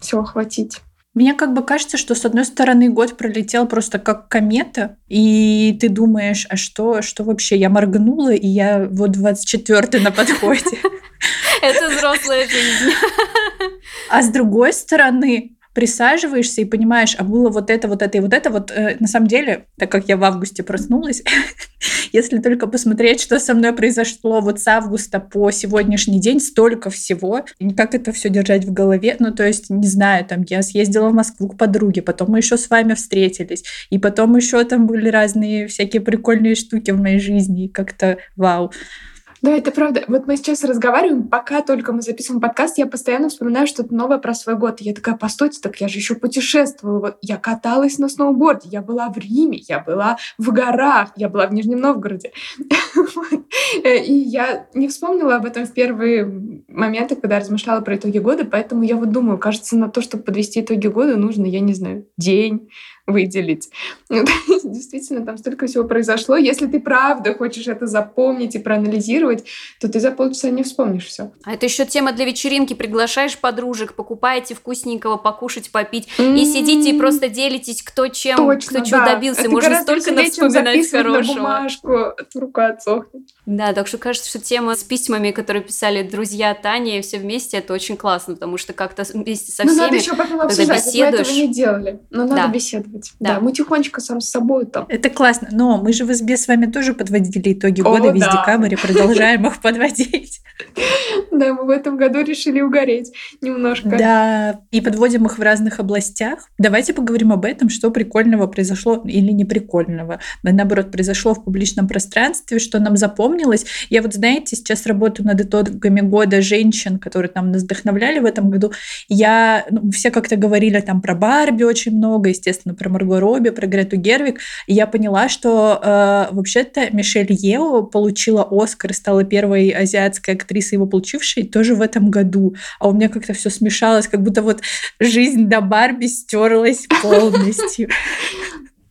Speaker 2: Все охватить.
Speaker 1: Мне как бы кажется, что с одной стороны год пролетел просто как комета, и ты думаешь, а что, что вообще? Я моргнула, и я вот 24 на подходе.
Speaker 3: Это взрослая жизнь.
Speaker 1: А с другой стороны, присаживаешься и понимаешь, а было вот это, вот это и вот это. Вот э, на самом деле, так как я в августе проснулась, если только посмотреть, что со мной произошло вот с августа по сегодняшний день, столько всего, как это все держать в голове. Ну, то есть, не знаю, там, я съездила в Москву к подруге, потом мы еще с вами встретились, и потом еще там были разные всякие прикольные штуки в моей жизни, и как-то вау.
Speaker 2: Да, это правда. Вот мы сейчас разговариваем, пока только мы записываем подкаст, я постоянно вспоминаю что-то новое про свой год. И я такая, постойте, так я же еще путешествовала. Вот я каталась на сноуборде, я была в Риме, я была в горах, я была в Нижнем Новгороде. И я не вспомнила об этом в первые моменты, когда размышляла про итоги года, поэтому я вот думаю, кажется, на то, чтобы подвести итоги года, нужно, я не знаю, день, выделить. Действительно, там столько всего произошло. Если ты правда хочешь это запомнить и проанализировать, то ты за полчаса не вспомнишь все.
Speaker 3: А это еще тема для вечеринки. Приглашаешь подружек, покупаете вкусненького покушать, попить, mm-hmm. и сидите и просто делитесь, кто чем, Точно, кто да. чего добился. Это Можно столько вспоминать хорошего.
Speaker 2: На бумажку, рука отсохнет.
Speaker 3: Да, так что кажется, что тема с письмами, которые писали друзья Тани, все вместе, это очень классно, потому что как-то вместе со всеми,
Speaker 2: Но надо еще потом обсуждать, беседуешь... мы этого не делали, но надо да. беседовать делать. Да. да, мы тихонечко сам с собой там.
Speaker 1: Это классно. Но мы же в СБ с вами тоже подводили итоги О, года весь да. декабрь и продолжаем их подводить.
Speaker 2: Да, мы в этом году решили угореть немножко.
Speaker 1: Да, и подводим их в разных областях. Давайте поговорим об этом, что прикольного произошло или не прикольного. Наоборот, произошло в публичном пространстве, что нам запомнилось. Я вот, знаете, сейчас работаю над итогами года женщин, которые там нас вдохновляли в этом году. Я, ну, все как-то говорили там про Барби очень много, естественно, про Марго Робби, про Грету Гервик. И я поняла, что э, вообще-то Мишель Ео получила Оскар, стала первой азиатской актрисой его получившей тоже в этом году. А у меня как-то все смешалось, как будто вот жизнь до Барби стерлась полностью.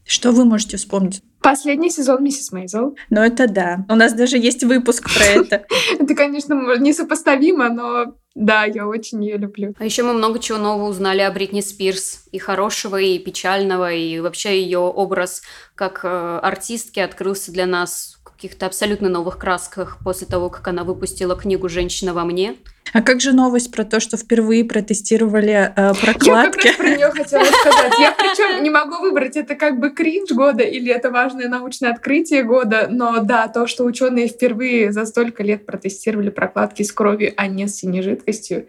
Speaker 1: Что вы можете вспомнить?
Speaker 2: Последний сезон «Миссис Мейзел».
Speaker 1: Ну, это да. У нас даже есть выпуск про это.
Speaker 2: Это, конечно, несопоставимо, но да, я очень ее люблю.
Speaker 3: А еще мы много чего нового узнали о Бритни Спирс. И хорошего, и печального, и вообще ее образ как э, артистки открылся для нас в каких-то абсолютно новых красках после того, как она выпустила книгу «Женщина во мне».
Speaker 1: А как же новость про то, что впервые протестировали э, прокладки? Я как
Speaker 2: раз про нее хотела сказать. Я причем не могу выбрать, это как бы кринж года или это важное научное открытие года, но да, то, что ученые впервые за столько лет протестировали прокладки с кровью, а не с синей жидкостью,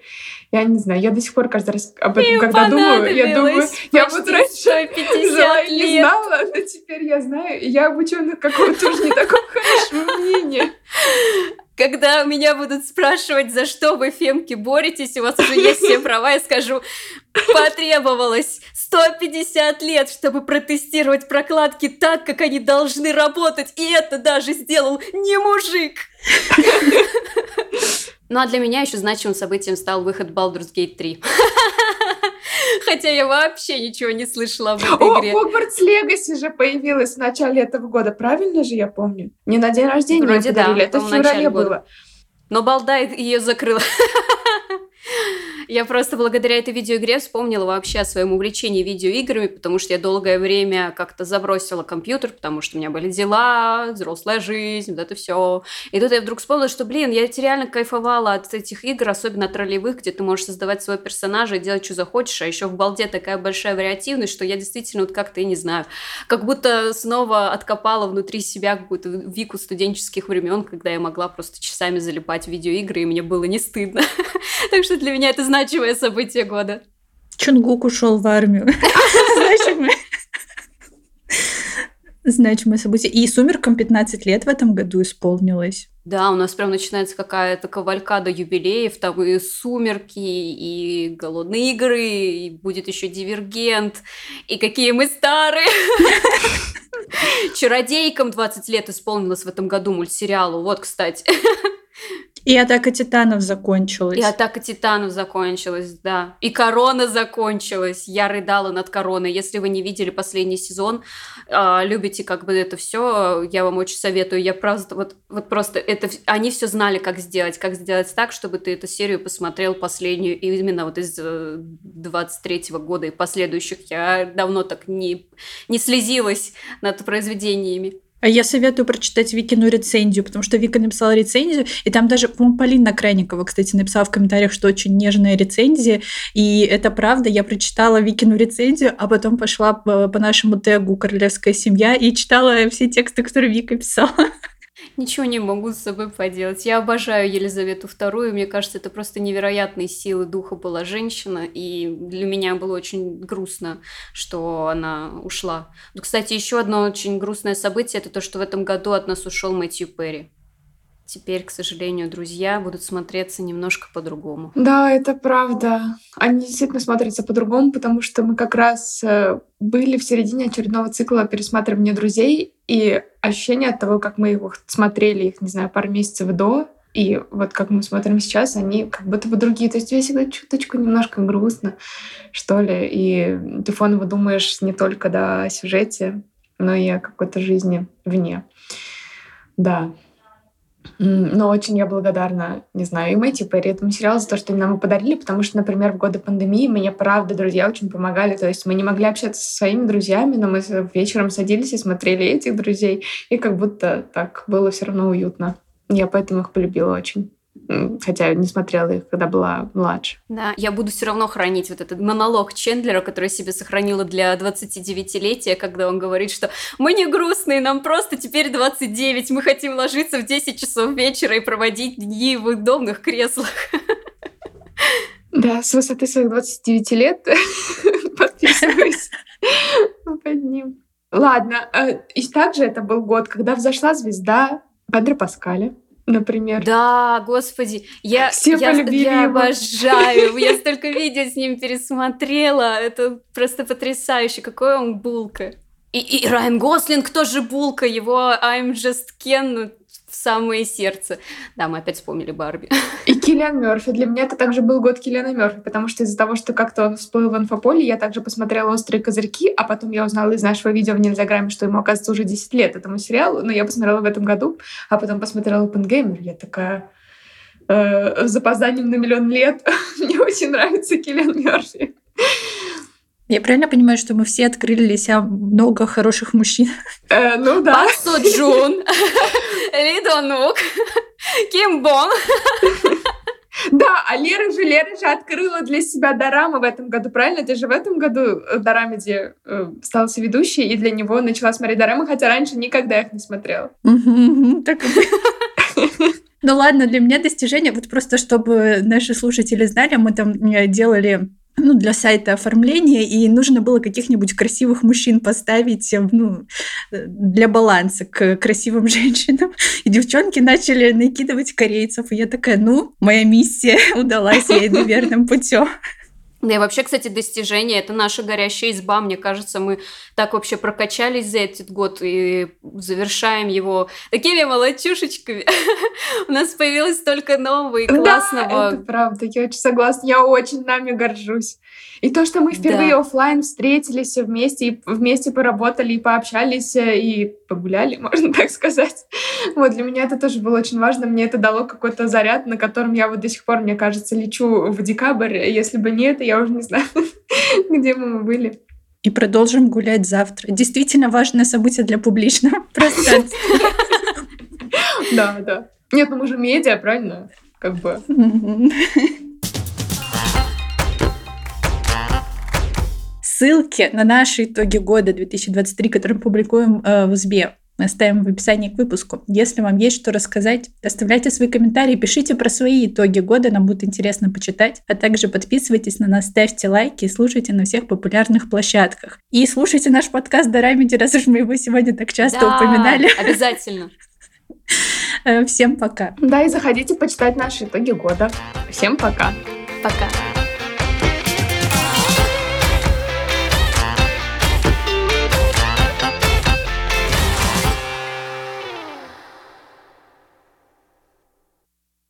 Speaker 2: я не знаю, я до сих пор каждый раз об этом, Им когда думаю, я думаю, я вот раньше жила и не знала, но теперь я знаю, и я об ученых какого-то уже не такого хорошего мнения.
Speaker 3: Когда меня будут спрашивать, за что вы, фемки, боретесь, у вас уже есть все права, я скажу, потребовалось 150 лет, чтобы протестировать прокладки так, как они должны работать, и это даже сделал не мужик. Ну а для меня еще значимым событием стал выход Baldur's Gate 3. Хотя я вообще ничего не слышала об этой О, игре.
Speaker 2: Hogwarts Legacy же появилась в начале этого года, правильно же я помню? Не на день рождения Вроде подарили, да, это в феврале было.
Speaker 3: Но балда ее закрыла. Я просто благодаря этой видеоигре вспомнила вообще о своем увлечении видеоиграми, потому что я долгое время как-то забросила компьютер, потому что у меня были дела, взрослая жизнь, вот это все. И тут я вдруг вспомнила, что, блин, я реально кайфовала от этих игр, особенно от ролевых, где ты можешь создавать своего персонажа и делать, что захочешь, а еще в балде такая большая вариативность, что я действительно вот как-то, я не знаю, как будто снова откопала внутри себя какую-то вику студенческих времен, когда я могла просто часами залипать в видеоигры, и мне было не стыдно. Так что для меня это значимое событие года.
Speaker 1: Чунгук ушел в армию. Значимое. Значимое событие. И «Сумеркам» 15 лет в этом году исполнилось.
Speaker 3: Да, у нас прям начинается какая-то кавалькада юбилеев, там и «Сумерки», и «Голодные игры», и будет еще «Дивергент», и какие мы старые! «Чародейкам» 20 лет исполнилось в этом году мультсериалу, вот, кстати.
Speaker 1: И атака титанов закончилась.
Speaker 3: И атака титанов закончилась, да. И корона закончилась. Я рыдала над короной. Если вы не видели последний сезон, э, любите как бы это все, я вам очень советую. Я просто вот, вот просто это они все знали, как сделать, как сделать так, чтобы ты эту серию посмотрел последнюю и именно вот из 23 -го года и последующих. Я давно так не не слезилась над произведениями.
Speaker 1: А я советую прочитать Викину рецензию, потому что Вика написала рецензию, и там даже, по-моему, Полина Крайникова, кстати, написала в комментариях, что очень нежная рецензия, и это правда, я прочитала Викину рецензию, а потом пошла по, по нашему тегу «Королевская семья» и читала все тексты, которые Вика писала.
Speaker 3: Ничего не могу с собой поделать. Я обожаю Елизавету II. Мне кажется, это просто невероятной силы духа была женщина. И для меня было очень грустно, что она ушла. Кстати, еще одно очень грустное событие это то, что в этом году от нас ушел Мэтью Перри теперь, к сожалению, друзья будут смотреться немножко по-другому.
Speaker 2: Да, это правда. Они действительно смотрятся по-другому, потому что мы как раз э, были в середине очередного цикла пересматривания друзей, и ощущение от того, как мы их смотрели, их, не знаю, пару месяцев до, и вот как мы смотрим сейчас, они как будто бы другие. То есть тебе всегда чуточку немножко грустно, что ли. И ты фоново думаешь не только да, о сюжете, но и о какой-то жизни вне. Да, но очень я благодарна, не знаю, и Мэтью Перри этому сериалу за то, что нам подарили, потому что, например, в годы пандемии мне, правда, друзья очень помогали. То есть мы не могли общаться со своими друзьями, но мы вечером садились и смотрели этих друзей, и как будто так было все равно уютно. Я поэтому их полюбила очень хотя не смотрела их, когда была младше.
Speaker 3: Да, я буду все равно хранить вот этот монолог Чендлера, который себе сохранила для 29-летия, когда он говорит, что мы не грустные, нам просто теперь 29, мы хотим ложиться в 10 часов вечера и проводить дни в удобных креслах.
Speaker 2: Да, с высоты своих 29 лет подписываюсь под ним. Ладно, э, и также это был год, когда взошла звезда Педро Паскаля например.
Speaker 3: Да, господи, я,
Speaker 2: Все
Speaker 3: я,
Speaker 2: полюбили
Speaker 3: я
Speaker 2: его.
Speaker 3: обожаю, я столько видео с ним пересмотрела, это просто потрясающе, какой он булка. И, и Райан Гослинг тоже булка, его I'm Just Ken ну, в самое сердце. Да, мы опять вспомнили Барби.
Speaker 2: И Киллиан Мерфи. Для меня это также был год Киллиана Мерфи, потому что из-за того, что как-то он всплыл в инфополе, я также посмотрела «Острые козырьки», а потом я узнала из нашего видео в Нельзяграме, что ему, оказывается, уже 10 лет этому сериалу, но я посмотрела в этом году, а потом посмотрела «Опенгеймер». Я такая э, с запозданием на миллион лет. Мне очень нравится Киллиан Мерфи.
Speaker 1: Я правильно понимаю, что мы все открыли для себя много хороших мужчин?
Speaker 2: Э, ну да.
Speaker 3: Пак Со Джун, Ли Донук, Ким Бон.
Speaker 2: Да, а Лера же, Лера же открыла для себя Дорама в этом году, правильно? Ты же в этом году э, Дорамеди э, стал ведущей, и для него начала смотреть Дорамы, хотя раньше никогда их не смотрела.
Speaker 1: Так Ну ладно, для меня достижение, вот просто чтобы наши слушатели знали, мы там э, делали ну, для сайта оформления, и нужно было каких-нибудь красивых мужчин поставить э, ну, э, для баланса к красивым женщинам. И девчонки начали накидывать корейцев. И я такая, ну, моя миссия удалась, я иду верным путем.
Speaker 3: Да и вообще, кстати, достижение – это наша горящая изба. Мне кажется, мы так вообще прокачались за этот год и завершаем его такими молодчушечками. У нас появилось столько нового и классного.
Speaker 2: Да, это правда, я очень согласна. Я очень нами горжусь. И то, что мы впервые да. офлайн встретились вместе, и вместе поработали, и пообщались, э, и погуляли, можно так сказать. Вот для меня это тоже было очень важно. Мне это дало какой-то заряд, на котором я вот до сих пор, мне кажется, лечу в декабрь. Если бы не это, я уже не знаю, где мы были.
Speaker 1: И продолжим гулять завтра. Действительно важное событие для публичного пространства.
Speaker 2: Да, да. Нет, ну мы же медиа, правильно? Как бы.
Speaker 1: Ссылки на наши итоги года 2023, которые мы публикуем э, в УЗБе, мы оставим в описании к выпуску. Если вам есть что рассказать, оставляйте свои комментарии, пишите про свои итоги года, нам будет интересно почитать. А также подписывайтесь на нас, ставьте лайки и слушайте на всех популярных площадках. И слушайте наш подкаст Дорамиди, раз уж мы его сегодня так часто да, упоминали.
Speaker 3: обязательно.
Speaker 1: Э, всем пока.
Speaker 2: Да, и заходите почитать наши итоги года. Всем пока.
Speaker 3: Пока.